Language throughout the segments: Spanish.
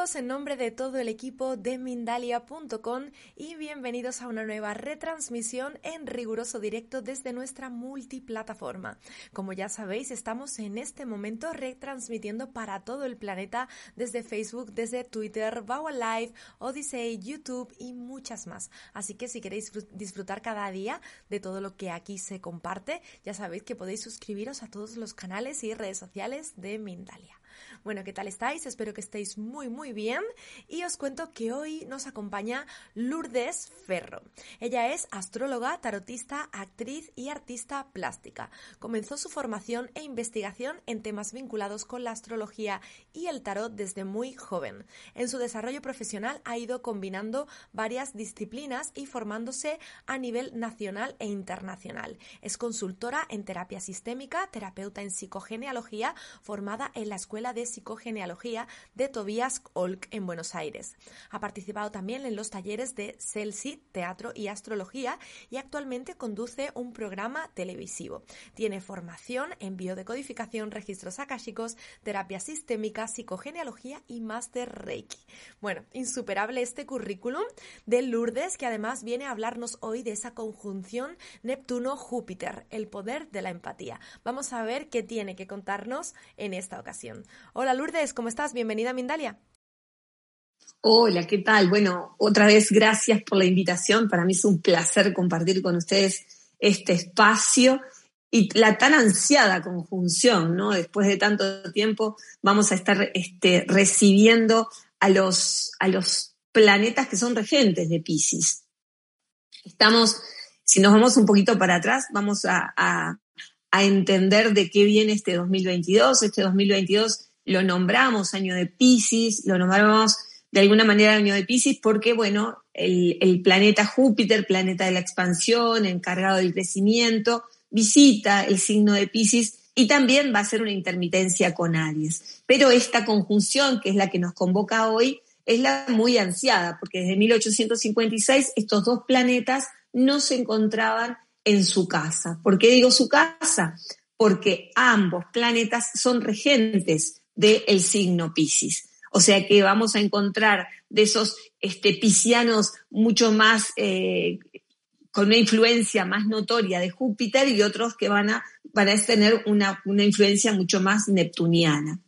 En nombre de todo el equipo de Mindalia.com y bienvenidos a una nueva retransmisión en riguroso directo desde nuestra multiplataforma. Como ya sabéis, estamos en este momento retransmitiendo para todo el planeta desde Facebook, desde Twitter, Bauer Live, Odyssey, YouTube y muchas más. Así que si queréis disfrutar cada día de todo lo que aquí se comparte, ya sabéis que podéis suscribiros a todos los canales y redes sociales de Mindalia. Bueno, ¿qué tal estáis? Espero que estéis muy, muy bien. Y os cuento que hoy nos acompaña Lourdes Ferro. Ella es astróloga, tarotista, actriz y artista plástica. Comenzó su formación e investigación en temas vinculados con la astrología y el tarot desde muy joven. En su desarrollo profesional ha ido combinando varias disciplinas y formándose a nivel nacional e internacional. Es consultora en terapia sistémica, terapeuta en psicogenealogía, formada en la Escuela de Psicogenealogía de Tobias Olk en Buenos Aires. Ha participado también en los talleres de Celsi, Teatro y Astrología y actualmente conduce un programa televisivo. Tiene formación en biodecodificación, registros akáshicos, terapia sistémica, psicogenealogía y máster Reiki. Bueno, insuperable este currículum de Lourdes que además viene a hablarnos hoy de esa conjunción Neptuno-Júpiter, el poder de la empatía. Vamos a ver qué tiene que contarnos en esta ocasión. Hola Lourdes, ¿cómo estás? Bienvenida a Mindalia. Hola, ¿qué tal? Bueno, otra vez gracias por la invitación. Para mí es un placer compartir con ustedes este espacio y la tan ansiada conjunción, ¿no? Después de tanto tiempo vamos a estar este, recibiendo a los, a los planetas que son regentes de Pisces. Estamos, si nos vamos un poquito para atrás, vamos a, a, a entender de qué viene este 2022. Este 2022 lo nombramos año de Pisces, lo nombramos de alguna manera año de Pisces porque, bueno, el, planeta Júpiter, planeta de la expansión, encargado del crecimiento, visita el signo de Pisces y también va a ser una intermitencia con Aries. Pero esta conjunción, que es la que nos convoca hoy, es la muy ansiada, porque desde 1856 estos dos planetas no se encontraban en su casa. ¿Por qué digo su casa? Porque ambos planetas son regentes del signo Pisces. O sea que vamos a encontrar de esos este, piscianos mucho más, eh, con una influencia más notoria de Júpiter y otros que van a, van a tener una, una influencia mucho más neptuniana.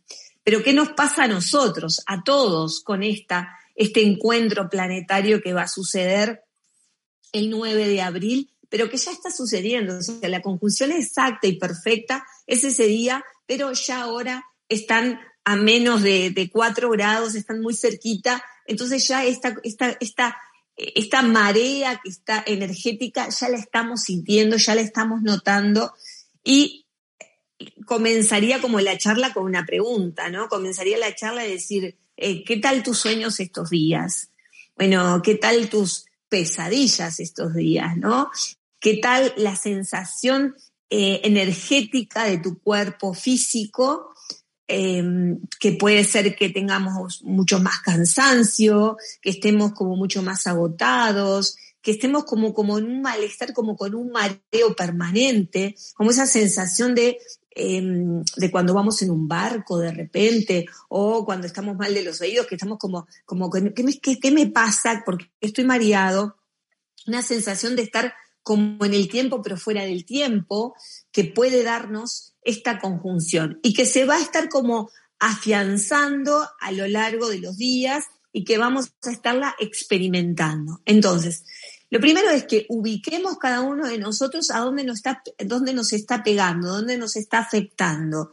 Pero ¿qué nos pasa a nosotros, a todos, con esta, este encuentro planetario que va a suceder el 9 de abril, pero que ya está sucediendo? O sea, la conjunción exacta y perfecta es ese día, pero ya ahora están a menos de, 4 grados, están muy cerquita, entonces ya esta, esta, esta, esta marea que está energética ya la estamos sintiendo, ya la estamos notando y comenzaría como la charla con una pregunta, ¿no? Comenzaría la charla de decir, eh, ¿qué tal tus sueños estos días? Bueno, ¿qué tal tus pesadillas estos días, ¿no? ¿Qué tal la sensación eh, energética de tu cuerpo físico Em, que puede ser que tengamos mucho más cansancio, que estemos como mucho más agotados, que estemos como, como en un malestar, como con un mareo permanente, como esa sensación de, em, de cuando vamos en un barco de repente, o cuando estamos mal de los oídos, que estamos como, como ¿qué qué me pasa? Porque estoy mareado. Una sensación de estar como en el tiempo, pero fuera del tiempo, que puede darnos esta conjunción y que se va a estar como afianzando a lo largo de los días y que vamos a estarla experimentando. Entonces, lo primero es que ubiquemos cada uno de nosotros a dónde nos está, dónde nos está pegando, dónde nos está afectando.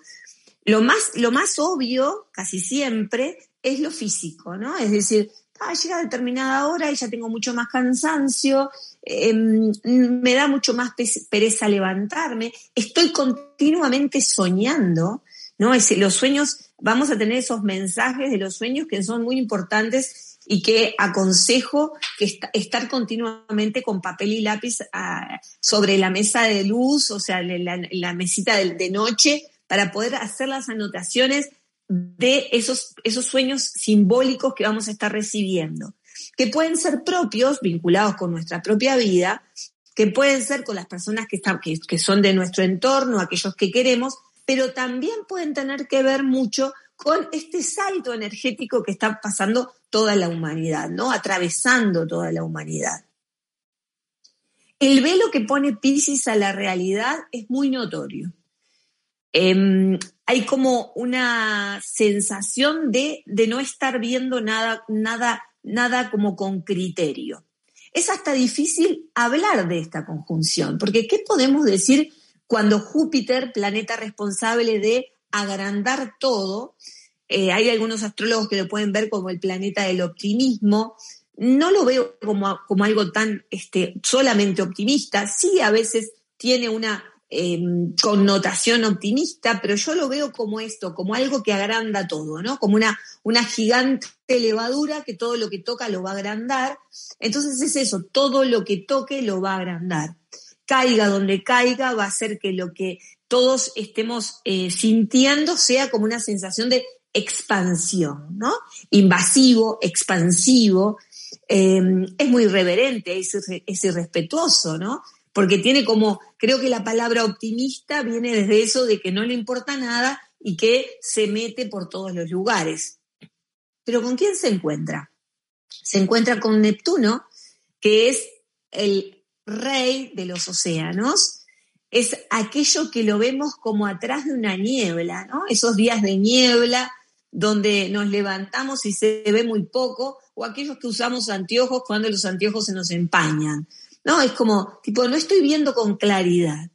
Lo más, lo más obvio, casi siempre, es lo físico, ¿no? Es decir, ah, llega a determinada hora y ya tengo mucho más cansancio, em, me da mucho más pereza levantarme, estoy continuamente soñando, ¿no? los sueños, vamos a tener esos mensajes de los sueños que son muy importantes y que aconsejo que estar continuamente con papel y lápiz ah, sobre la mesa de luz, o sea, la, mesita de noche, para poder hacer las anotaciones de esos, esos sueños simbólicos que vamos a estar recibiendo, que pueden ser propios, vinculados con nuestra propia vida, que pueden ser con las personas que, están, que, son de nuestro entorno, aquellos que queremos, pero también pueden tener que ver mucho con este salto energético que está pasando toda la humanidad, ¿no? Atravesando toda la humanidad. El velo que pone Pisces a la realidad es muy notorio. Em, hay como una sensación de, de, no estar viendo nada, nada, nada como con criterio. Es hasta difícil hablar de esta conjunción, porque ¿qué podemos decir cuando Júpiter, planeta responsable de agrandar todo. Eh, hay algunos astrólogos que lo pueden ver como el planeta del optimismo. No lo veo como, como algo tan este, solamente optimista. Sí, a veces tiene una em, connotación optimista, pero yo lo veo como esto, como algo que agranda todo, ¿no? Como una, una gigante levadura que todo lo que toca lo va a agrandar. Entonces es eso, todo lo que toque lo va a agrandar. Caiga donde caiga, va a hacer que lo que todos estemos eh, sintiendo sea como una sensación de expansión, ¿no? Invasivo, expansivo, em, es muy irreverente, es irrespetuoso, ¿no? Porque tiene como, creo que la palabra optimista viene desde eso de que no le importa nada y que se mete por todos los lugares. Pero ¿con quién se encuentra? Se encuentra con Neptuno, que es el rey de los océanos, es aquello que lo vemos como atrás de una niebla, ¿no? Esos días de niebla donde nos levantamos y se ve muy poco, o aquellos que usamos anteojos cuando los anteojos se nos empañan, ¿no? Es como, tipo, no estoy viendo con claridad.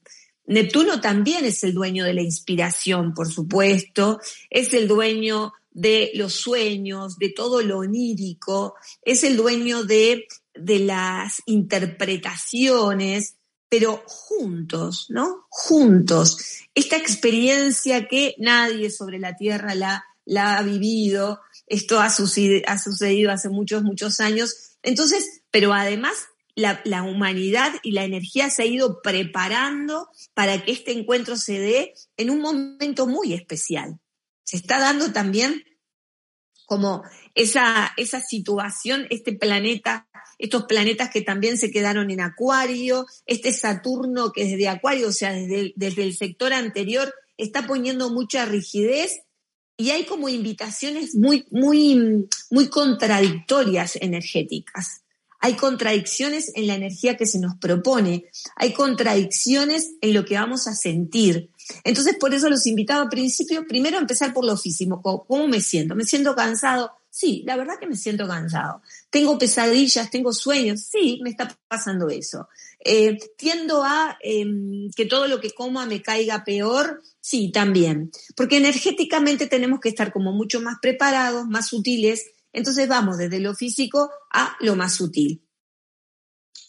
Neptuno también es el dueño de la inspiración, por supuesto, es el dueño de los sueños, de todo lo onírico, es el dueño de, de las interpretaciones, pero juntos, ¿no? Juntos. Esta experiencia que nadie sobre la Tierra la, ha vivido, esto ha sucedido, ha sucedido hace muchos, muchos años. Entonces, pero además la, humanidad y la energía se ha ido preparando para que este encuentro se dé en un momento muy especial. Se está dando también como esa, esa situación, este planeta estos planetas que también se quedaron en Acuario, este Saturno que desde Acuario, o sea, desde, desde el sector anterior, está poniendo mucha rigidez y hay como invitaciones muy, muy, muy contradictorias energéticas. Hay contradicciones en la energía que se nos propone, hay contradicciones en lo que vamos a sentir. Entonces, por eso los invitaba al principio, primero empezar por lo físico. ¿Cómo me siento? ¿Me siento cansado? Sí, la verdad que me siento cansado. Tengo pesadillas, tengo sueños, sí, me está pasando eso. Eh, tiendo a em, que todo lo que coma me caiga peor, sí, también. Porque energéticamente tenemos que estar como mucho más preparados, más sutiles. Entonces vamos desde lo físico a lo más sutil.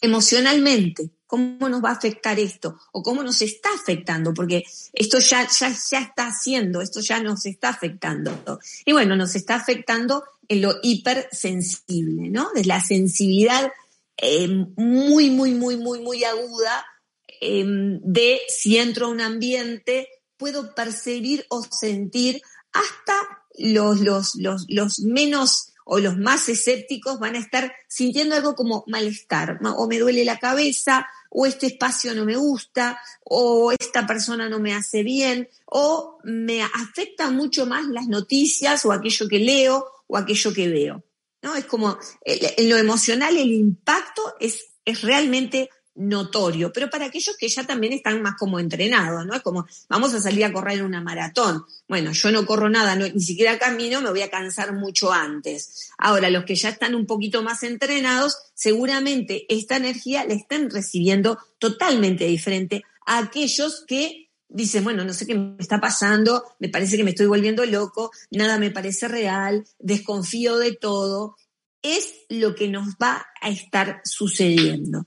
Emocionalmente, ¿cómo nos va a afectar esto? ¿O cómo nos está afectando? Porque esto ya, ya, ya está haciendo, esto ya nos está afectando. Y bueno, nos está afectando en lo hipersensible, ¿no? De la sensibilidad eh, muy, muy, muy, muy, muy aguda em, de si entro a un ambiente, puedo percibir o sentir hasta los, los, los, los menos o los más escépticos van a estar sintiendo algo como malestar, o me duele la cabeza, o este espacio no me gusta, o esta persona no me hace bien, o me afecta mucho más las noticias o aquello que leo, o aquello que veo. ¿no? Es como, en lo emocional el impacto es, es realmente notorio, pero para aquellos que ya también están más como entrenados, ¿no? Es como, vamos a salir a correr una maratón. Bueno, yo no corro nada, ni siquiera camino, me voy a cansar mucho antes. Ahora, los que ya están un poquito más entrenados, seguramente esta energía la están recibiendo totalmente diferente a aquellos que dice, bueno, no sé qué me está pasando, me parece que me estoy volviendo loco, nada me parece real, desconfío de todo, es lo que nos va a estar sucediendo.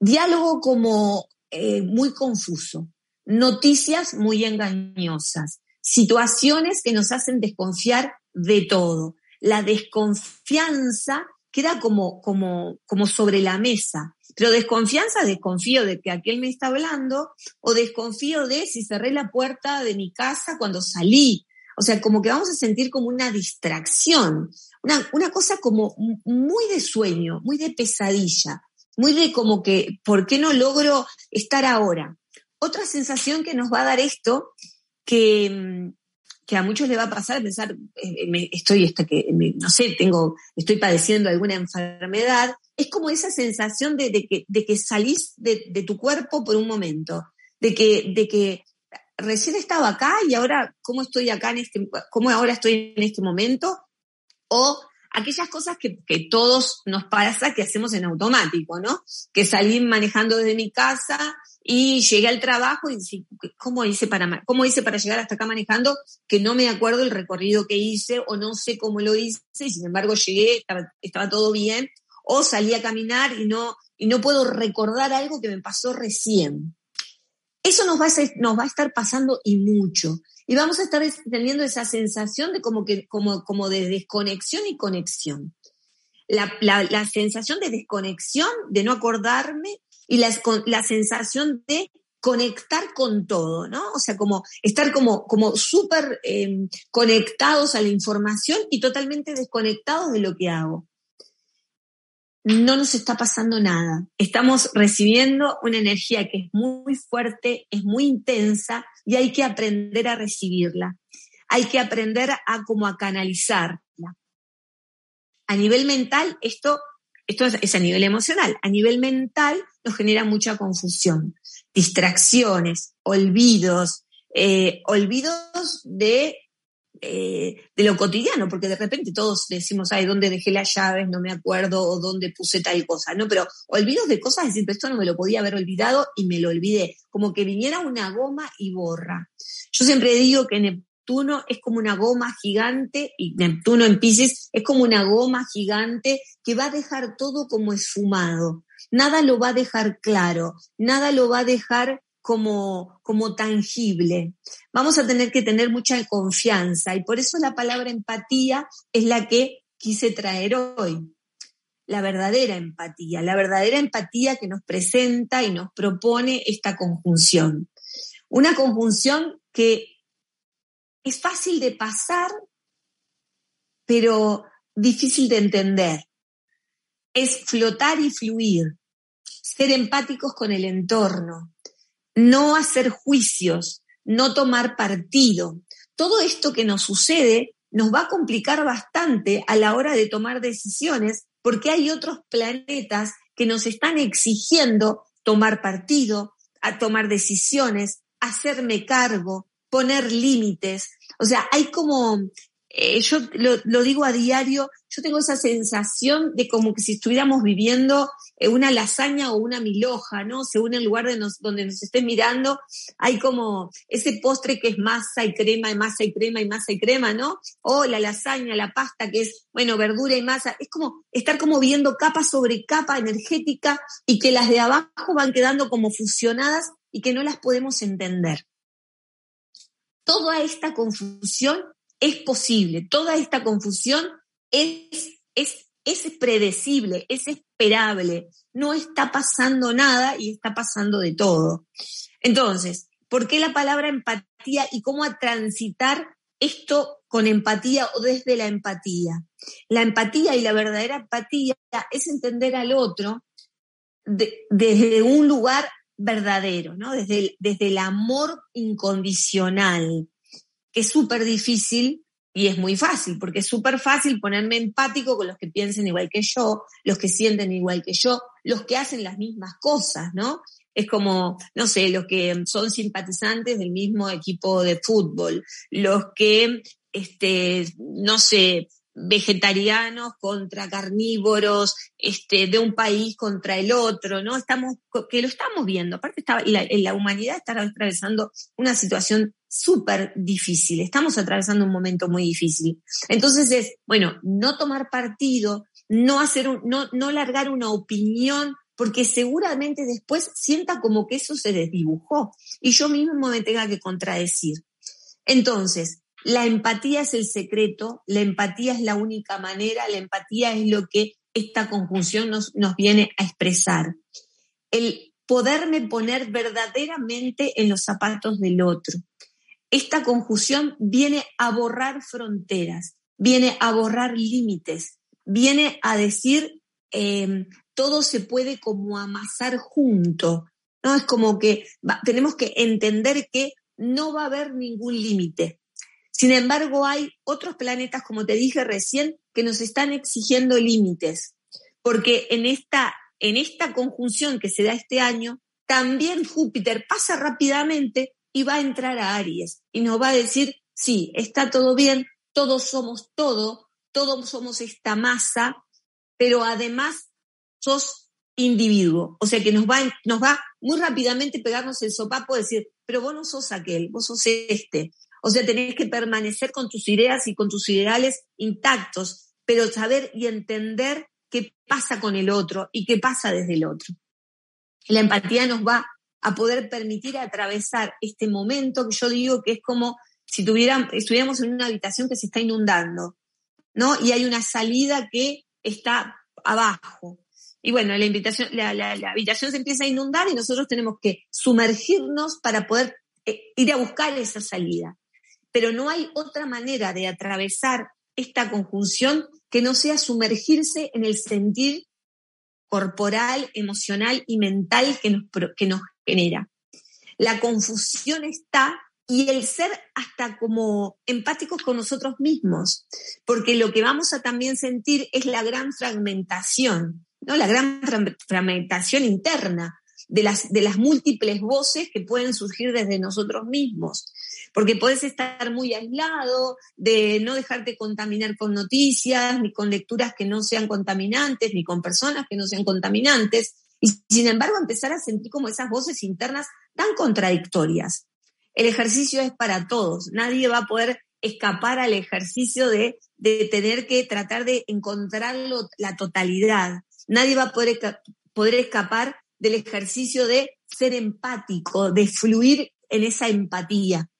Diálogo como eh, muy confuso, noticias muy engañosas, situaciones que nos hacen desconfiar de todo. La desconfianza queda como, como, como sobre la mesa. Pero desconfianza, desconfío de que aquel me está hablando, o desconfío de si cerré la puerta de mi casa cuando salí. O sea, como que vamos a sentir como una distracción, una, una cosa como muy de sueño, muy de pesadilla, muy de como que, ¿por qué no logro estar ahora? Otra sensación que nos va a dar esto, que, que a muchos le va a pasar pensar, eh, estoy, hasta que, no sé, tengo, estoy padeciendo alguna enfermedad, es como esa sensación de, que, de que, salís de, de, tu cuerpo por un momento, de que, de que recién estaba acá y ahora, ¿cómo estoy acá en este, cómo ahora estoy en este momento? O aquellas cosas que, que, todos nos pasa que hacemos en automático, ¿no? Que salí manejando desde mi casa y llegué al trabajo y dije, ¿cómo hice para, cómo hice para llegar hasta acá manejando? Que no me acuerdo el recorrido que hice o no sé cómo lo hice y sin embargo llegué, estaba, estaba todo bien. O salí a caminar y no, y no puedo recordar algo que me pasó recién. Eso nos va, a, nos va a estar pasando y mucho. Y vamos a estar teniendo esa sensación de como, que, como, como de desconexión y conexión. La, la, sensación de desconexión, de no acordarme, y la, la sensación de conectar con todo, ¿no? O sea, como estar como, como súper em, conectados a la información y totalmente desconectados de lo que hago no nos está pasando nada. Estamos recibiendo una energía que es muy fuerte, es muy intensa y hay que aprender a recibirla. Hay que aprender a como a canalizarla. A nivel mental, esto, esto es a nivel emocional. A nivel mental nos genera mucha confusión, distracciones, olvidos, eh, olvidos de eh, de lo cotidiano, porque de repente todos decimos, ay, ¿dónde dejé las llaves? No me acuerdo, o dónde puse tal cosa, ¿no? Pero olvidos de cosas, decir, esto no me lo podía haber olvidado y me lo olvidé, como que viniera una goma y borra. Yo siempre digo que Neptuno es como una goma gigante, y Neptuno en Pisces es como una goma gigante que va a dejar todo como esfumado. Nada lo va a dejar claro, nada lo va a dejar como, como tangible. Vamos a tener que tener mucha confianza y por eso la palabra empatía es la que quise traer hoy. La verdadera empatía, la verdadera empatía que nos presenta y nos propone esta conjunción. Una conjunción que es fácil de pasar, pero difícil de entender. Es flotar y fluir, ser empáticos con el entorno, no hacer juicios, no tomar partido. Todo esto que nos sucede nos va a complicar bastante a la hora de tomar decisiones porque hay otros planetas que nos están exigiendo tomar partido, a tomar decisiones, hacerme cargo, poner límites. O sea, hay como, eh, yo lo, digo a diario, yo tengo esa sensación de como que si estuviéramos viviendo eh, una lasaña o una miloja, ¿no? Según el lugar de donde nos esté mirando, hay como ese postre que es masa y crema y masa y crema y masa y crema, ¿no? O la lasaña, la pasta que es, bueno, verdura y masa. Es como estar como viendo capa sobre capa energética y que las de abajo van quedando como fusionadas y que no las podemos entender. Toda esta confusión es posible, toda esta confusión es, es, es predecible, es esperable, no está pasando nada y está pasando de todo. Entonces, ¿por qué la palabra empatía y cómo a transitar esto con empatía o desde la empatía? La empatía y la verdadera empatía es entender al otro desde un lugar verdadero, ¿no? Desde desde el amor incondicional, que es súper difícil y es muy fácil, porque es súper fácil ponerme empático con los que piensen igual que yo, los que sienten igual que yo, los que hacen las mismas cosas, ¿no? Es como, no sé, los que son simpatizantes del mismo equipo de fútbol, los que, este, no sé, vegetarianos contra carnívoros, este, de un país contra el otro, ¿no? Estamos, que lo estamos viendo. Aparte, la, la humanidad está atravesando una situación súper difícil. Estamos atravesando un momento muy difícil. Entonces es, bueno, no tomar partido, no hacer un, no, no largar una opinión, porque seguramente después sienta como que eso se desdibujó y yo mismo me tenga que contradecir. Entonces, la empatía es el secreto, la empatía es la única manera, la empatía es lo que esta conjunción nos, nos viene a expresar. El poderme poner verdaderamente en los zapatos del otro. Esta conjunción viene a borrar fronteras, viene a borrar límites, viene a decir em, todo se puede como amasar junto. ¿no? Es como que tenemos que entender que no va a haber ningún límite Sin embargo, hay otros planetas, como te dije recién, que nos están exigiendo límites, porque en esta, en esta conjunción que se da este año, también Júpiter pasa rápidamente y va a entrar a Aries y nos va a decir, sí, está todo bien, todos somos todo, todos somos esta masa, pero además sos individuo. O sea que nos va, nos va muy rápidamente pegarnos el sopapo decir, pero vos no sos aquel, vos sos este. O sea, tenés que permanecer con tus ideas y con tus ideales intactos, pero saber y entender qué pasa con el otro y qué pasa desde el otro. La empatía nos va a poder permitir atravesar este momento que yo digo que es como si estuviéramos en una habitación que se está inundando, ¿no? Y hay una salida que está abajo. Y bueno, la, habitación se empieza a inundar y nosotros tenemos que sumergirnos para poder eh, ir a buscar esa salida. Pero no hay otra manera de atravesar esta conjunción que no sea sumergirse en el sentir corporal, emocional y mental que nos, que nos genera. La confusión está y el ser hasta como empáticos con nosotros mismos, porque lo que vamos a también sentir es la gran fragmentación, ¿no? La gran fragmentación interna de las, de las múltiples voces que pueden surgir desde nosotros mismos. Porque puedes estar muy aislado, de no dejarte contaminar con noticias, ni con lecturas que no sean contaminantes, ni con personas que no sean contaminantes, y sin embargo empezar a sentir como esas voces internas tan contradictorias. El ejercicio es para todos, nadie va a poder escapar al ejercicio de, tener que tratar de encontrar la totalidad. Nadie va a poder, poder escapar del ejercicio de ser empático, de fluir en esa empatía.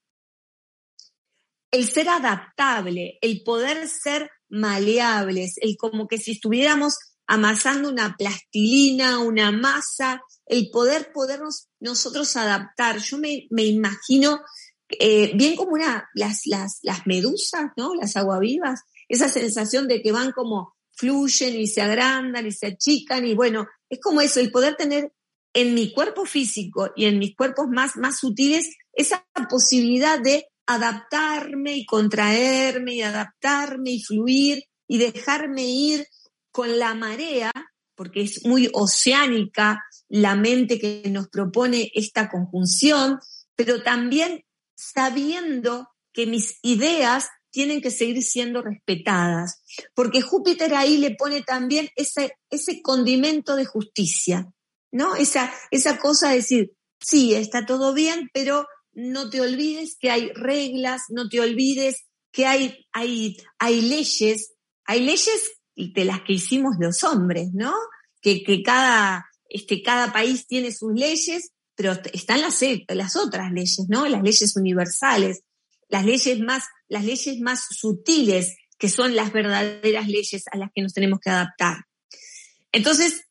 El ser adaptable, el poder ser maleables, el como que si estuviéramos amasando una plastilina, una masa, el poder podernos nosotros adaptar. Yo me, imagino eh, bien como una, las, las, las medusas, ¿no? Las aguavivas, esa sensación de que van como fluyen y se agrandan y se achican y bueno, es como eso, el poder tener en mi cuerpo físico y en mis cuerpos más, más sutiles esa posibilidad de adaptarme y contraerme y adaptarme y fluir y dejarme ir con la marea, porque es muy oceánica la mente que nos propone esta conjunción, pero también sabiendo que mis ideas tienen que seguir siendo respetadas, porque Júpiter ahí le pone también ese, ese condimento de justicia, ¿no? Esa, esa cosa de decir, sí, está todo bien, pero no te olvides que hay reglas, no te olvides que hay, hay, hay leyes, hay leyes de las que hicimos los hombres, ¿no? Que, que cada, este, cada país tiene sus leyes, pero están las, las otras leyes, ¿no? Las leyes universales, las leyes más, las leyes más sutiles, que son las verdaderas leyes a las que nos tenemos que adaptar. Entonces,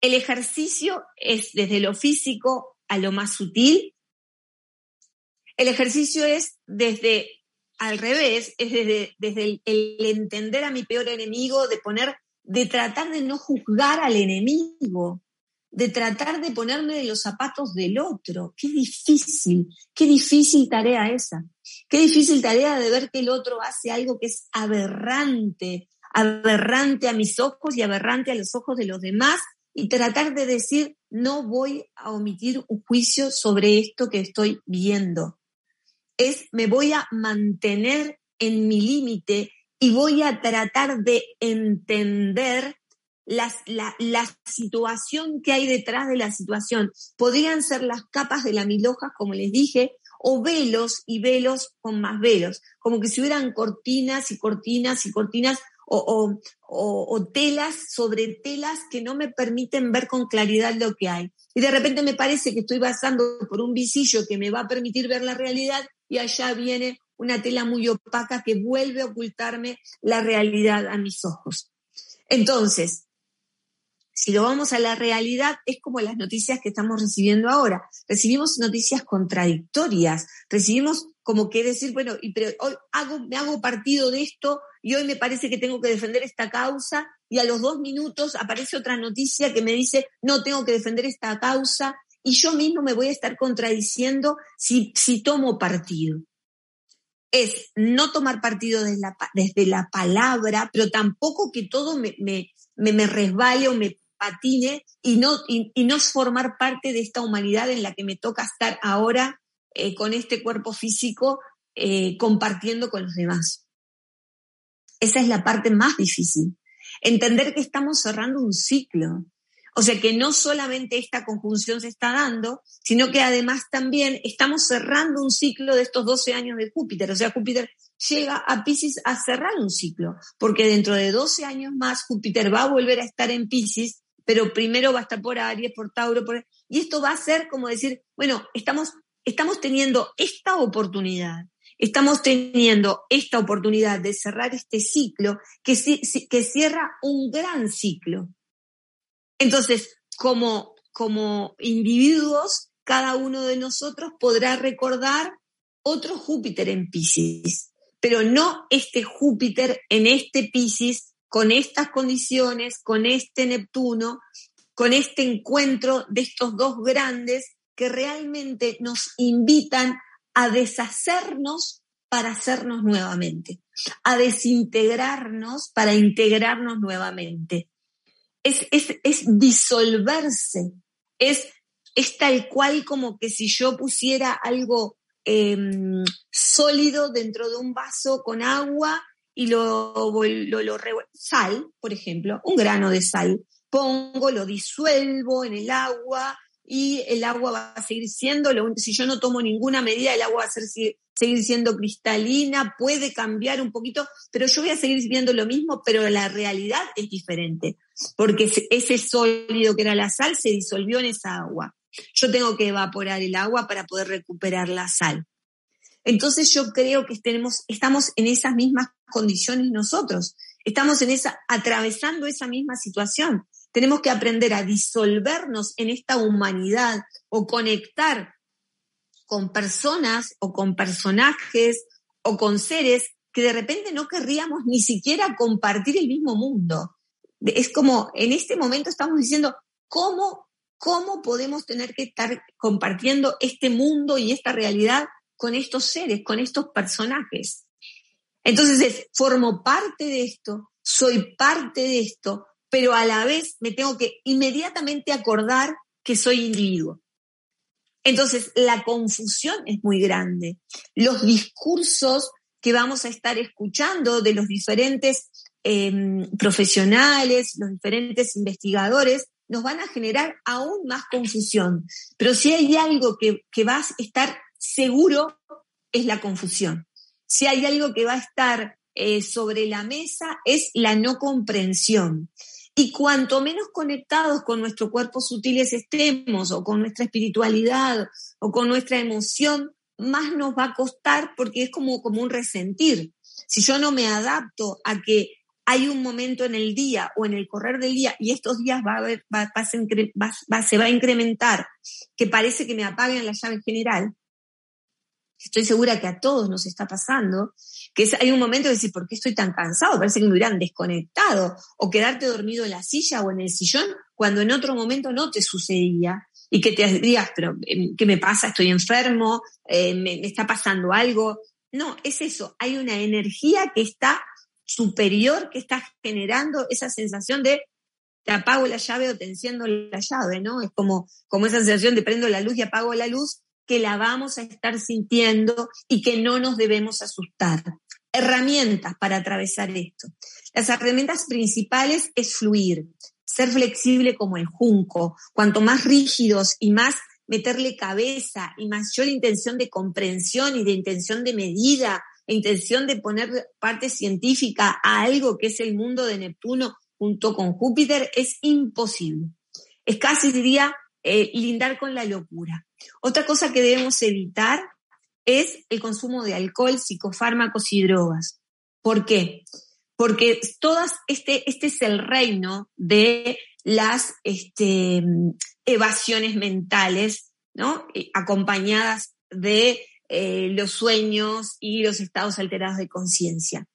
el ejercicio es desde lo físico a lo más sutil. El ejercicio es desde al revés, es desde, desde el, entender a mi peor enemigo, de poner, de tratar de no juzgar al enemigo, de tratar de ponerme de los zapatos del otro. Qué difícil, qué difícil tarea esa. Qué difícil tarea de ver que el otro hace algo que es aberrante, aberrante a mis ojos y aberrante a los ojos de los demás y tratar de decir, no voy a omitir un juicio sobre esto que estoy viendo es me voy a mantener en mi límite y voy a tratar de entender la, la, situación que hay detrás de la situación. Podrían ser las capas de la milhoja, como les dije, o velos y velos con más velos, como que si hubieran cortinas y cortinas y cortinas o, o, telas sobre telas que no me permiten ver con claridad lo que hay. Y de repente me parece que estoy pasando por un visillo que me va a permitir ver la realidad y allá viene una tela muy opaca que vuelve a ocultarme la realidad a mis ojos. Entonces, si lo vamos a la realidad, es como las noticias que estamos recibiendo ahora. Recibimos noticias contradictorias, recibimos como que decir, bueno, pero hoy me hago partido de esto y hoy me parece que tengo que defender esta causa y a los dos minutos aparece otra noticia que me dice, no tengo que defender esta causa y yo mismo me voy a estar contradiciendo si, si tomo partido. es no tomar partido desde la, desde la palabra, pero tampoco que todo me, me, me, resbale o me patine y no, y, no formar parte de esta humanidad en la que me toca estar ahora eh, con este cuerpo físico eh, compartiendo con los demás. Esa es la parte más difícil. Entender que estamos cerrando un ciclo. O sea que no solamente esta conjunción se está dando, sino que además también estamos cerrando un ciclo de estos 12 años de Júpiter. O sea, Júpiter llega a Pisces a cerrar un ciclo, porque dentro de 12 años más Júpiter va a volver a estar en Pisces, pero primero va a estar por Aries, por Tauro, y esto va a ser como decir, bueno, estamos, estamos teniendo esta oportunidad estamos teniendo esta oportunidad de cerrar este ciclo que, que cierra un gran ciclo. Entonces, como, como individuos, cada uno de nosotros podrá recordar otro Júpiter en Pisces, pero no este Júpiter en este Pisces con estas condiciones, con este Neptuno, con este encuentro de estos dos grandes que realmente nos invitan a deshacernos para hacernos nuevamente, a desintegrarnos para integrarnos nuevamente. Es, es, disolverse, es, es tal cual como que si yo pusiera algo em, sólido dentro de un vaso con agua y lo, lo, lo sal, por ejemplo, un grano de sal, pongo, lo disuelvo en el agua y el agua va a seguir siendo, si yo no tomo ninguna medida, el agua va a seguir siendo cristalina, puede cambiar un poquito, pero yo voy a seguir viendo lo mismo, pero la realidad es diferente, porque ese sólido que era la sal se disolvió en esa agua. Yo tengo que evaporar el agua para poder recuperar la sal. Entonces yo creo que tenemos, estamos en esas mismas condiciones nosotros, estamos en esa, atravesando esa misma situación. Tenemos que aprender a disolvernos en esta humanidad o conectar con personas o con personajes o con seres que de repente no querríamos ni siquiera compartir el mismo mundo. Es como en este momento estamos diciendo, ¿cómo, cómo podemos tener que estar compartiendo este mundo y esta realidad con estos seres, con estos personajes? Entonces es, formo parte de esto, soy parte de esto, pero a la vez me tengo que inmediatamente acordar que soy individuo. Entonces, la confusión es muy grande. Los discursos que vamos a estar escuchando de los diferentes em, profesionales, los diferentes investigadores, nos van a generar aún más confusión. Pero si hay algo que, que va a estar seguro, es la confusión. Si hay algo que va a estar eh, sobre la mesa, es la no comprensión. Y cuanto menos conectados con nuestros cuerpos sutiles estemos, o con nuestra espiritualidad, o con nuestra emoción, más nos va a costar porque es como, como un resentir. Si yo no me adapto a que hay un momento en el día o en el correr del día y estos días va a haber, va, se va a incrementar, que parece que me apaguen la llave general, estoy segura que a todos nos está pasando, que hay un momento de decir, ¿por qué estoy tan cansado? Parece que me hubieran desconectado, o quedarte dormido en la silla o en el sillón, cuando en otro momento no te sucedía, y que te dirías, pero em, ¿qué me pasa? ¿Estoy enfermo? Eh, me, ¿Me está pasando algo? No, es eso, hay una energía que está superior, que está generando esa sensación de te apago la llave o te enciendo la llave, ¿no? Es como, como esa sensación de prendo la luz y apago la luz, que la vamos a estar sintiendo y que no nos debemos asustar. Herramientas para atravesar esto. Las herramientas principales es fluir, ser flexible como el junco. Cuanto más rígidos y más meterle cabeza y la intención de comprensión y de intención de medida, la intención de poner parte científica a algo que es el mundo de Neptuno junto con Júpiter, es imposible. Es casi, diría, eh, lindar con la locura. Otra cosa que debemos evitar es el consumo de alcohol, psicofármacos y drogas. ¿Por qué? Porque todas, este, este es el reino de las este, evasiones mentales, ¿no? Acompañadas de eh, los sueños y los estados alterados de conciencia.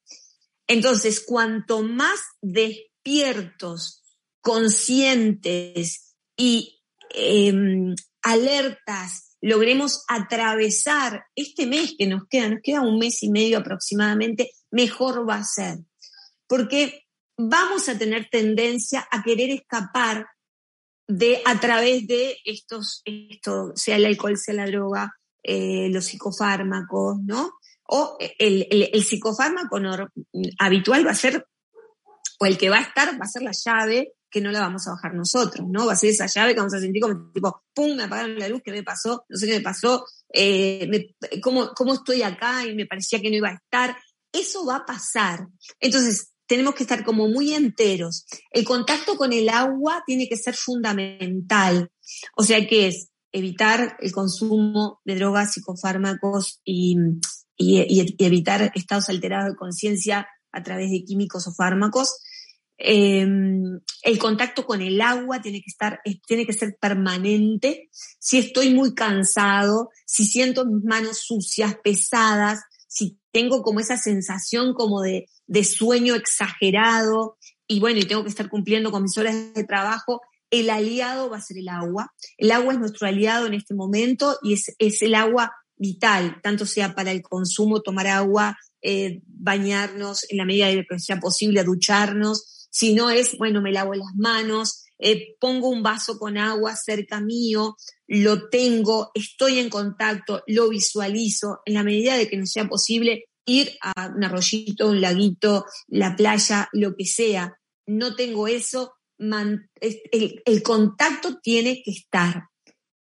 Entonces, cuanto más despiertos, conscientes y Em, alertas logremos atravesar este mes que nos queda, nos queda un mes y medio aproximadamente, mejor va a ser. Porque vamos a tener tendencia a querer escapar de a través de estos, esto, sea el alcohol, sea la droga, eh, los psicofármacos, ¿no? O el, el, psicofármaco habitual va a ser, o el que va a estar, va a ser la llave que no la vamos a bajar nosotros, ¿no? Va a ser esa llave que vamos a sentir como tipo, ¡pum! Me apagaron la luz, ¿qué me pasó? No sé qué me pasó, eh, ¿cómo, ¿cómo estoy acá? Y me parecía que no iba a estar. Eso va a pasar. Entonces, tenemos que estar como muy enteros. El contacto con el agua tiene que ser fundamental. O sea, que es evitar el consumo de drogas, psicofármacos y, y, evitar estados alterados de conciencia a través de químicos o fármacos. Em, el contacto con el agua tiene que estar, tiene que ser permanente. Si estoy muy cansado, si siento mis manos sucias, pesadas, si tengo como esa sensación como de, de sueño exagerado y bueno, y tengo que estar cumpliendo con mis horas de trabajo, el aliado va a ser el agua. El agua es nuestro aliado en este momento y es, es el agua vital, tanto sea para el consumo, tomar agua, eh, bañarnos en la medida de que sea posible, ducharnos. Si no es, bueno, me lavo las manos, eh, pongo un vaso con agua cerca mío, lo tengo, estoy en contacto, lo visualizo, en la medida de que no sea posible ir a un arroyito, un laguito, la playa, lo que sea. No tengo eso, el, el contacto tiene que estar.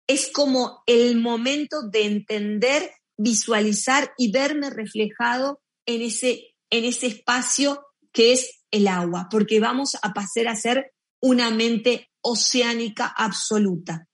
Es como el momento de entender, visualizar y verme reflejado en ese, en ese espacio que es el agua, porque vamos a pasar a ser una mente oceánica absoluta.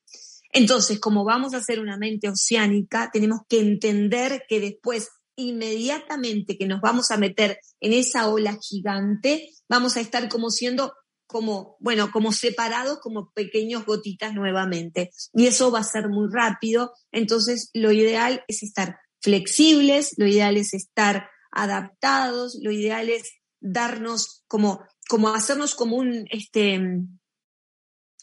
Entonces, como vamos a ser una mente oceánica, tenemos que entender que después, inmediatamente que nos vamos a meter en esa ola gigante, vamos a estar como siendo como, bueno, como separados como pequeños gotitas nuevamente. Y eso va a ser muy rápido. Entonces, lo ideal es estar flexibles, lo ideal es estar adaptados, lo ideal es darnos como, como hacernos como un, este,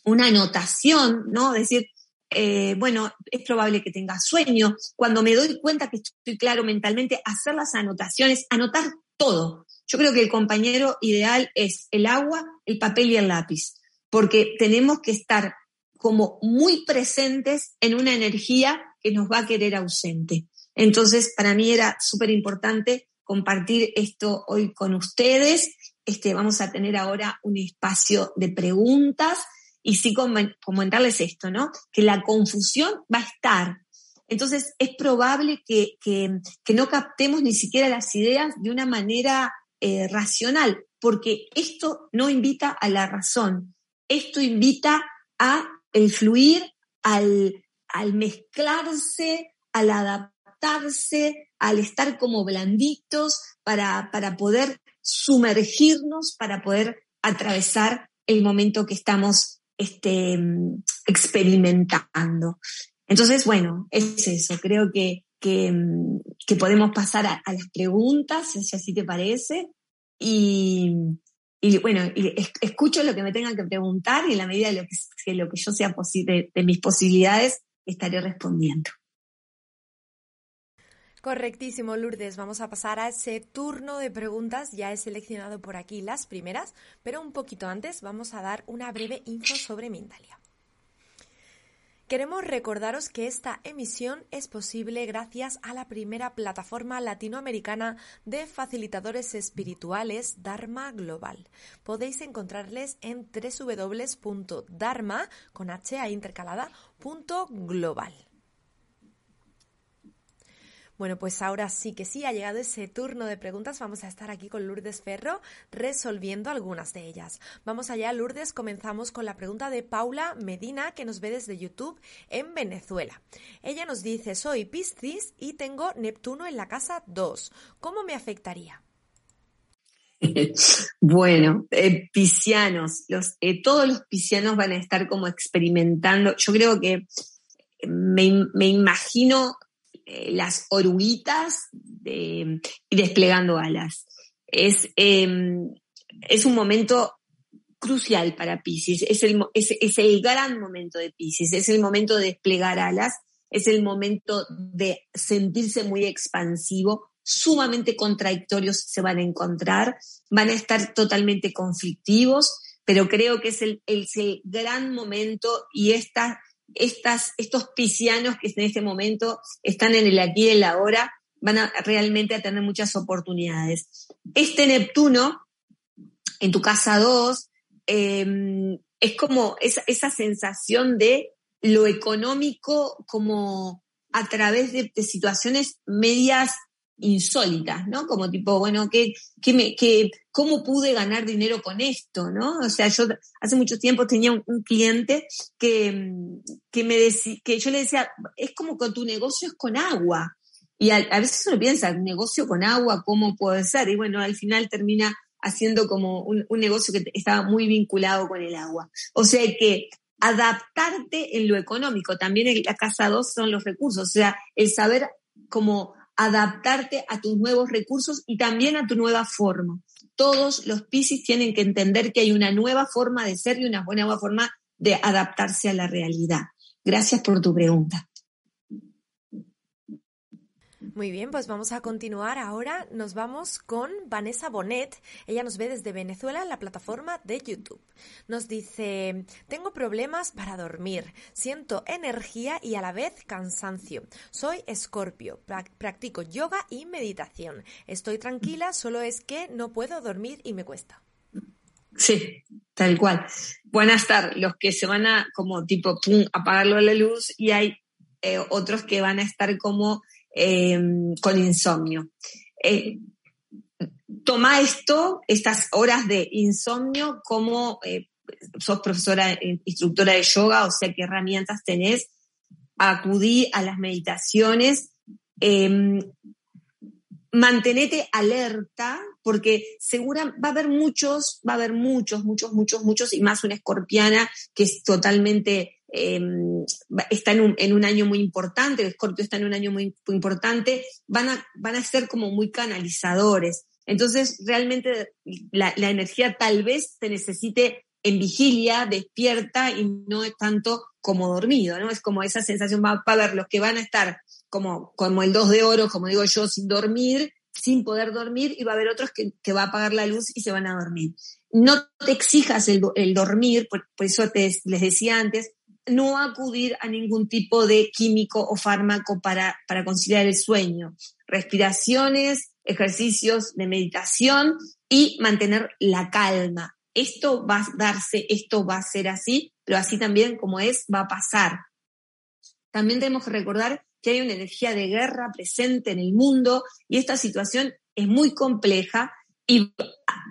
una anotación, ¿no? Decir, eh, bueno, es probable que tenga sueño. Cuando me doy cuenta que estoy claro mentalmente, hacer las anotaciones, anotar todo. Yo creo que el compañero ideal es el agua, el papel y el lápiz, porque tenemos que estar como muy presentes en una energía que nos va a querer ausente. Entonces, para mí era súper importante compartir esto hoy con ustedes. Este, vamos a tener ahora un espacio de preguntas y sí comentarles esto, ¿no? Que la confusión va a estar. Entonces, es probable que, que, que no captemos ni siquiera las ideas de una manera eh, racional, porque esto no invita a la razón, esto invita a el fluir, al, al mezclarse, al adaptarse, al estar como blanditos para, para poder sumergirnos, para poder atravesar el momento que estamos este, experimentando. Entonces, bueno, es eso, creo que que, podemos pasar a, las preguntas, si así te parece. Y, bueno, escucho lo que me tengan que preguntar y en la medida de lo que, lo que yo sea de, de mis posibilidades, estaré respondiendo. Correctísimo, Lourdes. Vamos a pasar a ese turno de preguntas. Ya he seleccionado por aquí las primeras, pero un poquito antes vamos a dar una breve info sobre Mindalia. Queremos recordaros que esta emisión es posible gracias a la primera plataforma latinoamericana de facilitadores espirituales Dharma Global. Podéis encontrarles en www.dharma con intercalada, global. Bueno, pues ahora sí que sí, ha llegado ese turno de preguntas. Vamos a estar aquí con Lourdes Ferro resolviendo algunas de ellas. Vamos allá, Lourdes. Comenzamos con la pregunta de Paula Medina, que nos ve desde YouTube en Venezuela. Ella nos dice, soy Piscis y tengo Neptuno en la casa 2. ¿Cómo me afectaría? Bueno, eh, piscianos, los, eh, todos los piscianos van a estar como experimentando. Yo creo que me, me imagino eh, las oruguitas y desplegando alas. Es, em, es un momento crucial para Pisces, es el, es, el gran momento de Pisces, es el momento de desplegar alas es el momento de sentirse muy expansivo, sumamente contradictorios se van a encontrar, van a estar totalmente conflictivos, pero creo que es el, gran momento y estas, estas, estos piscianos que en este momento están en el aquí y el ahora van a realmente a tener muchas oportunidades. Este Neptuno, en tu casa 2, em, es como esa, esa sensación de lo económico como a través de, situaciones medias insólitas, ¿no? Como tipo, bueno, ¿qué, qué me, qué, ¿cómo pude ganar dinero con esto, no? O sea, yo hace mucho tiempo tenía un, cliente que, que me decía, que yo le decía, es como que tu negocio es con agua. Y a, veces uno piensa, negocio con agua, ¿cómo puede ser? Y bueno, al final termina haciendo como un, un negocio que estaba muy vinculado con el agua. O sea que adaptarte en lo económico. También en la casa 2 son los recursos, o sea, el saber cómo adaptarte a tus nuevos recursos y también a tu nueva forma. Todos los Piscis tienen que entender que hay una nueva forma de ser y una nueva forma de adaptarse a la realidad. Gracias por tu pregunta. Muy bien, pues vamos a continuar ahora. Nos vamos con Vanessa Bonet. Ella nos ve desde Venezuela en la plataforma de YouTube. Nos dice, tengo problemas para dormir, siento energía y a la vez cansancio. Soy escorpio, practico yoga y meditación. Estoy tranquila, solo es que no puedo dormir y me cuesta. Sí, tal cual. Buenas tardes. Los que se van a como tipo, pum, apagarlo la luz y hay eh, otros que van a estar como Em, con insomnio. Eh, toma esto, estas horas de insomnio, como eh, sos profesora, eh, instructora de yoga, o sea, qué herramientas tenés, acudí a las meditaciones, em, mantenete alerta, porque segura va a haber muchos, va a haber muchos, muchos, muchos, muchos, y más una escorpiana que es totalmente Em, está en un, en un, año muy importante, Escorpio está en un año muy, importante, van a, van a ser como muy canalizadores. Entonces, realmente la, la energía tal vez se necesite en vigilia, despierta y no es tanto como dormido, ¿no? Es como esa sensación, va, a haber los que van a estar como, como el dos de oro, como digo yo, sin dormir, sin poder dormir, y va a haber otros que, que va a apagar la luz y se van a dormir. No te exijas el, el dormir, por, por eso te, les decía antes, no acudir a ningún tipo de químico o fármaco para, para conciliar el sueño. Respiraciones, ejercicios de meditación y mantener la calma. Esto va a darse, esto va a ser así, pero así también como es, va a pasar. También tenemos que recordar que hay una energía de guerra presente en el mundo y esta situación es muy compleja y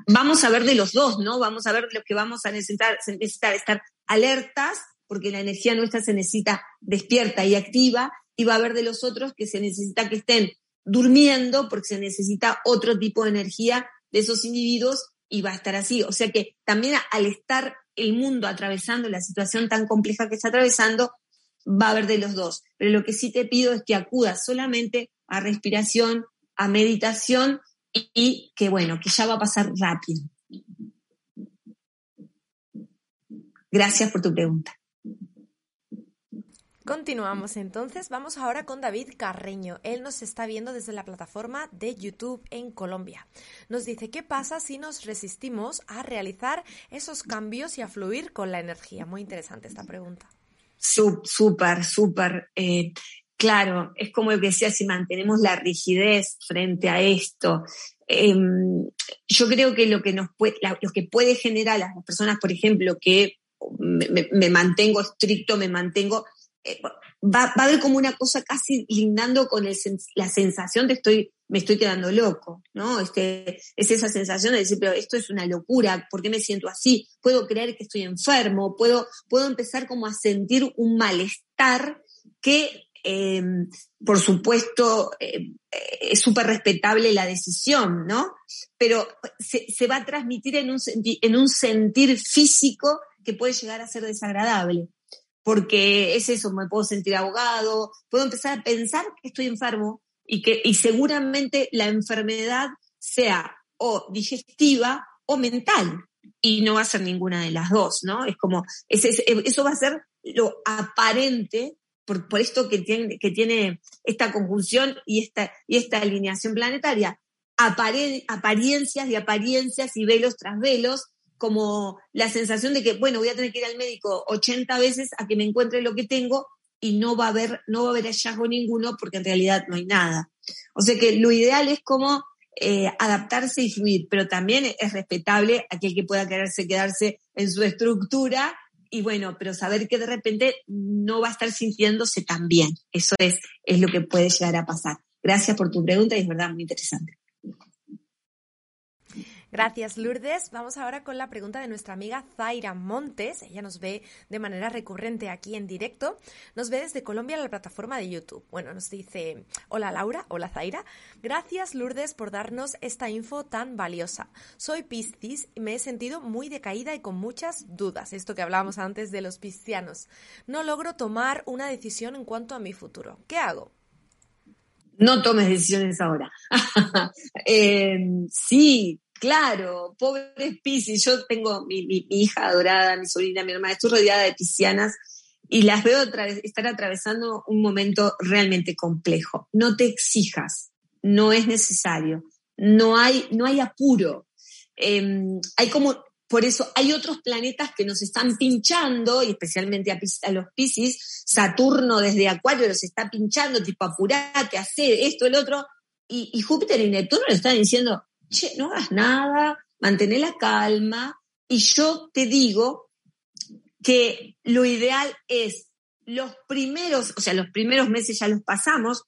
vamos a ver de los dos, ¿no? Vamos a ver lo que vamos a necesitar, necesitar estar alertas porque la energía nuestra se necesita despierta y activa, y va a haber de los otros que se necesita que estén durmiendo porque se necesita otro tipo de energía de esos individuos y va a estar así. O sea que también al estar el mundo atravesando la situación tan compleja que está atravesando, va a haber de los dos. Pero lo que sí te pido es que acudas solamente a respiración, a meditación y, y que bueno, que ya va a pasar rápido. Gracias por tu pregunta. Continuamos entonces, vamos ahora con David Carreño. Él nos está viendo desde la plataforma de YouTube en Colombia. Nos dice, ¿qué pasa si nos resistimos a realizar esos cambios y a fluir con la energía? Muy interesante esta pregunta. Súper, súper. Eh, claro, es como decía, si mantenemos la rigidez frente a esto. Em, yo creo que lo que, nos puede, lo que puede generar a las personas, por ejemplo, que me mantengo estricto, me mantengo eh, va, a haber como una cosa casi lindando con la sensación de estoy, me estoy quedando loco, ¿no? Este, es esa sensación de decir, pero esto es una locura, ¿por qué me siento así? Puedo creer que estoy enfermo, puedo, puedo empezar como a sentir un malestar que, em, por supuesto, eh, es súper respetable la decisión, ¿no? Pero se, va a transmitir en un, en un sentir físico que puede llegar a ser desagradable porque es eso, me puedo sentir ahogado, puedo empezar a pensar que estoy enfermo y que y seguramente la enfermedad sea o digestiva o mental y no va a ser ninguna de las dos, ¿no? Es como, eso va a ser lo aparente por, esto que tiene, que tiene esta conjunción y esta, y esta alineación planetaria. apariencias y apariencias y velos tras velos, como la sensación de que, bueno, voy a tener que ir al médico 80 veces a que me encuentre lo que tengo y no va a haber, no va a haber hallazgo ninguno porque en realidad no hay nada. O sea que lo ideal es como eh, adaptarse y fluir, pero también es respetable aquel que pueda quererse quedarse en su estructura y bueno, pero saber que de repente no va a estar sintiéndose tan bien. Eso es, es lo que puede llegar a pasar. Gracias por tu pregunta y es verdad muy interesante. Gracias, Lourdes. Vamos ahora con la pregunta de nuestra amiga Zaira Montes. Ella nos ve de manera recurrente aquí en directo. Nos ve desde Colombia en la plataforma de YouTube. Bueno, nos dice, hola Laura, hola Zaira. Gracias, Lourdes, por darnos esta info tan valiosa. Soy Piscis y me he sentido muy decaída y con muchas dudas. Esto que hablábamos antes de los piscianos. No logro tomar una decisión en cuanto a mi futuro. ¿Qué hago? No tomes decisiones ahora. Eh, sí, Claro, pobre Piscis. Yo tengo mi, hija adorada, mi sobrina, mi hermana, estoy rodeada de piscianas y las veo estar atravesando un momento realmente complejo. No te exijas, no es necesario, no hay, no hay apuro. Em, hay como, por eso hay otros planetas que nos están pinchando, y especialmente a, los Piscis, Saturno desde Acuario los está pinchando, tipo apurate, hacer esto, el otro, y, y Júpiter y Neptuno le están diciendo, che, no hagas nada, mantén la calma. Y yo te digo que lo ideal es los primeros, o sea, los primeros meses ya los pasamos,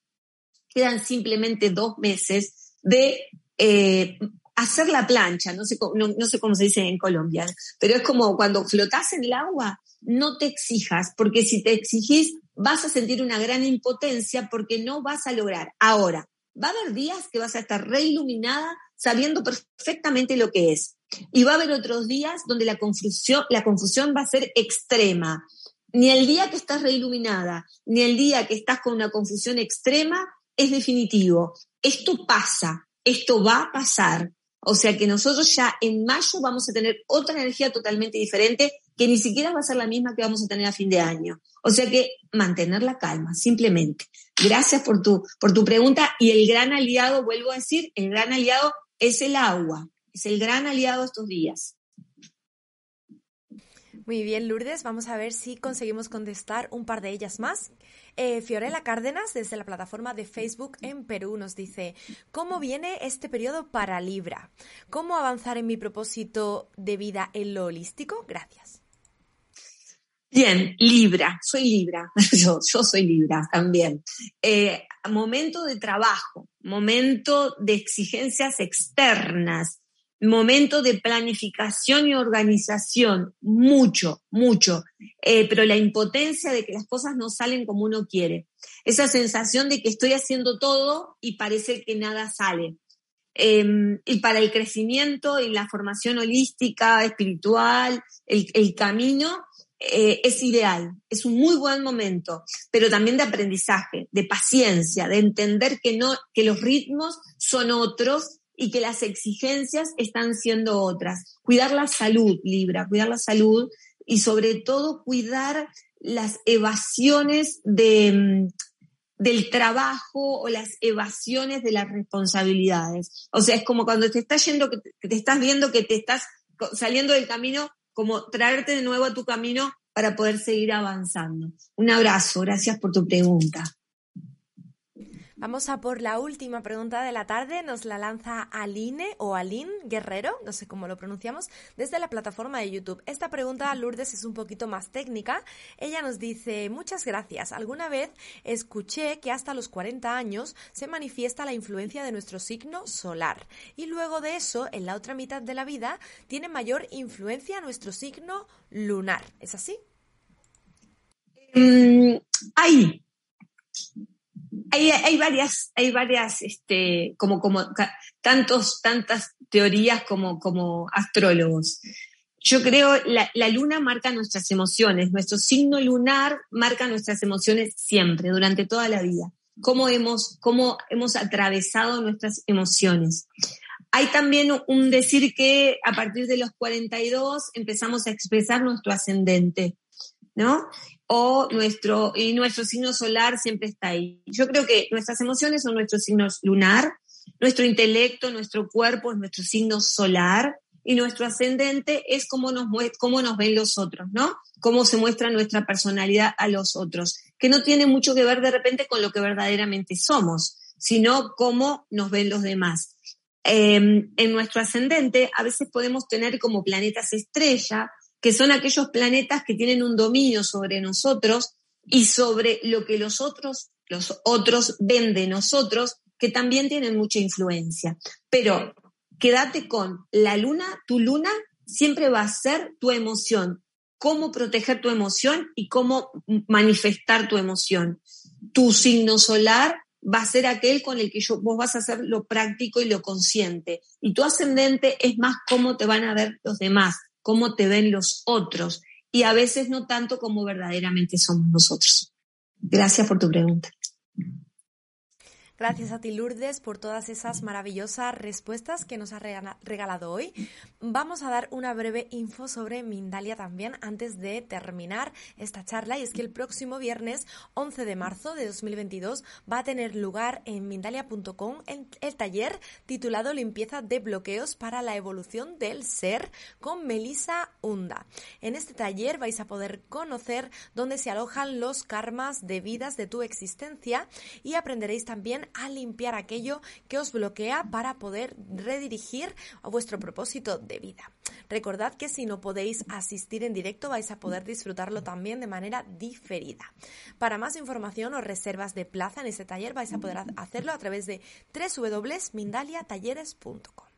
quedan simplemente dos meses de eh, hacer la plancha, no sé, no, sé cómo se dice en Colombia, pero es como cuando flotas en el agua, no te exijas, porque si te exigís vas a sentir una gran impotencia porque no vas a lograr. Ahora, va a haber días que vas a estar reiluminada sabiendo perfectamente lo que es. Y va a haber otros días donde la confusión, la confusión va a ser extrema. Ni el día que estás reiluminada, ni el día que estás con una confusión extrema es definitivo. Esto pasa, esto va a pasar. O sea que nosotros ya en mayo vamos a tener otra energía totalmente diferente que ni siquiera va a ser la misma que vamos a tener a fin de año. O sea que mantener la calma, simplemente. Gracias por tu, por tu pregunta y el gran aliado, vuelvo a decir, el gran aliado es el agua, es el gran aliado estos días. Muy bien, Lourdes, vamos a ver si conseguimos contestar un par de ellas más. Eh, Fiorella Cárdenas, desde la plataforma de Facebook en Perú, nos dice, ¿cómo viene este periodo para Libra? ¿Cómo avanzar en mi propósito de vida en lo holístico? Gracias. Bien, Libra, soy Libra, yo, soy Libra también. Eh, momento de trabajo, momento de exigencias externas, momento de planificación y organización, mucho, mucho, eh, pero la impotencia de que las cosas no salen como uno quiere, esa sensación de que estoy haciendo todo y parece que nada sale. Em, y para el crecimiento y la formación holística, espiritual, el camino, eh, es ideal, es un muy buen momento, pero también de aprendizaje, de paciencia, de entender que no, que los ritmos son otros y que las exigencias están siendo otras. Cuidar la salud, Libra, cuidar la salud y sobre todo cuidar las evasiones de, mm, del trabajo o las evasiones de las responsabilidades. O sea, es como cuando te estás yendo, que te estás viendo que te estás saliendo del camino como traerte de nuevo a tu camino para poder seguir avanzando. Un abrazo, gracias por tu pregunta. Vamos a por la última pregunta de la tarde. Nos la lanza Aline o Aline Guerrero, no sé cómo lo pronunciamos, desde la plataforma de YouTube. Esta pregunta, Lourdes, es un poquito más técnica. Ella nos dice, muchas gracias. Alguna vez escuché que hasta los 40 años se manifiesta la influencia de nuestro signo solar. Y luego de eso, en la otra mitad de la vida, tiene mayor influencia nuestro signo lunar. ¿Es así? Mm, hay varias, hay varias, este, como, como tantos, tantas teorías como, como astrólogos. Yo creo la, la luna marca nuestras emociones, nuestro signo lunar marca nuestras emociones siempre, durante toda la vida. Cómo hemos, cómo hemos atravesado nuestras emociones. Hay también un decir que a partir de los 42 empezamos a expresar nuestro ascendente ¿no? O nuestro, y nuestro signo solar siempre está ahí. Yo creo que nuestras emociones son nuestro signo lunar, nuestro intelecto, nuestro cuerpo es nuestro signo solar y nuestro ascendente es cómo nos, cómo nos ven los otros, ¿no? Cómo se muestra nuestra personalidad a los otros, que no tiene mucho que ver de repente con lo que verdaderamente somos, sino cómo nos ven los demás. Em, en nuestro ascendente a veces podemos tener como planetas estrella, que son aquellos planetas que tienen un dominio sobre nosotros y sobre lo que los otros, los otros ven de nosotros, que también tienen mucha influencia. Pero quédate con la luna, tu luna siempre va a ser tu emoción, cómo proteger tu emoción y cómo manifestar tu emoción. Tu signo solar va a ser aquel con el que yo, vos vas a hacer lo práctico y lo consciente. Y tu ascendente es más cómo te van a ver los demás, cómo te ven los otros. Y a veces no tanto como verdaderamente somos nosotros. Gracias por tu pregunta. Gracias a ti, Lourdes, por todas esas maravillosas respuestas que nos has regalado hoy. Vamos a dar una breve info sobre Mindalia también antes de terminar esta charla. Y es que el próximo viernes 11 de marzo de 2022 va a tener lugar en mindalia.com el taller titulado Limpieza de bloqueos para la evolución del ser con Melisa Hunda. En este taller vais a poder conocer dónde se alojan los karmas de vidas de tu existencia y aprenderéis también a limpiar aquello que os bloquea para poder redirigir a vuestro propósito de vida. Recordad que si no podéis asistir en directo vais a poder disfrutarlo también de manera diferida. Para más información o reservas de plaza en este taller vais a poder hacerlo a través de www.mindaliatalleres.com.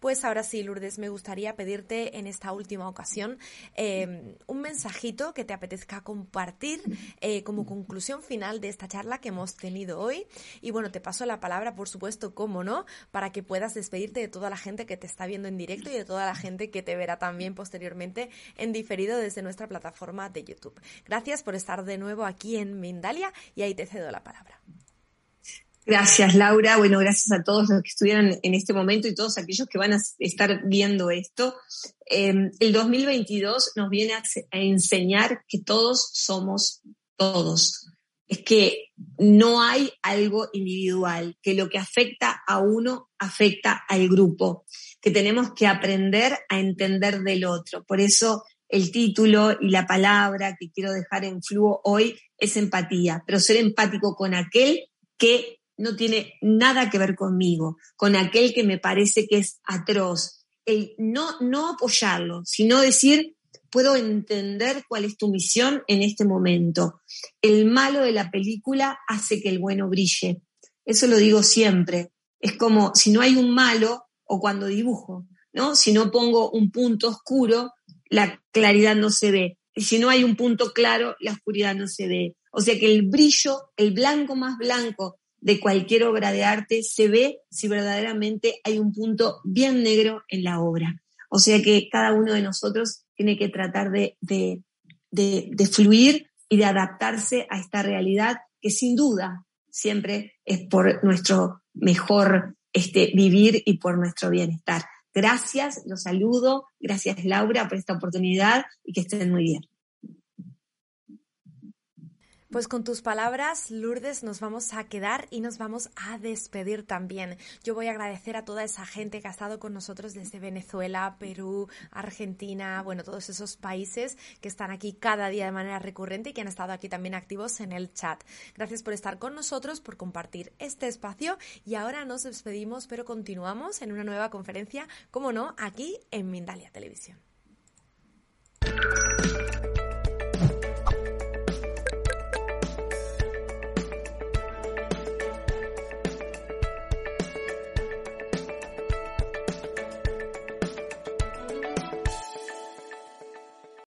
Pues ahora sí, Lourdes, me gustaría pedirte en esta última ocasión em, un mensajito que te apetezca compartir eh, como conclusión final de esta charla que hemos tenido hoy. Y bueno, te paso la palabra, por supuesto, cómo no, para que puedas despedirte de toda la gente que te está viendo en directo y de toda la gente que te verá también posteriormente en diferido desde nuestra plataforma de YouTube. Gracias por estar de nuevo aquí en Mindalia y ahí te cedo la palabra. Gracias, Laura. Bueno, gracias a todos los que estuvieron en este momento y todos aquellos que van a estar viendo esto. Em, el 2022 nos viene a, enseñar que todos somos todos. Es que no hay algo individual, que lo que afecta a uno afecta al grupo, que tenemos que aprender a entender del otro. Por eso el título y la palabra que quiero dejar en flujo hoy es empatía, pero ser empático con aquel que no tiene nada que ver conmigo, con aquel que me parece que es atroz. No, no apoyarlo, sino decir, puedo entender cuál es tu misión en este momento. El malo de la película hace que el bueno brille. Eso lo digo siempre. Es como si no hay un malo o cuando dibujo, ¿no? Si no pongo un punto oscuro, la claridad no se ve. Y si no hay un punto claro, la oscuridad no se ve. O sea que el brillo, el blanco más blanco de cualquier obra de arte se ve si verdaderamente hay un punto bien negro en la obra. O sea que cada uno de nosotros tiene que tratar de, fluir y de adaptarse a esta realidad que sin duda siempre es por nuestro mejor este, vivir y por nuestro bienestar. Gracias, los saludo, gracias Laura por esta oportunidad y que estén muy bien. Pues con tus palabras, Lourdes, nos vamos a quedar y nos vamos a despedir también. Yo voy a agradecer a toda esa gente que ha estado con nosotros desde Venezuela, Perú, Argentina, bueno, todos esos países que están aquí cada día de manera recurrente y que han estado aquí también activos en el chat. Gracias por estar con nosotros, por compartir este espacio y ahora nos despedimos, pero continuamos en una nueva conferencia, como no, aquí en Mindalia Televisión.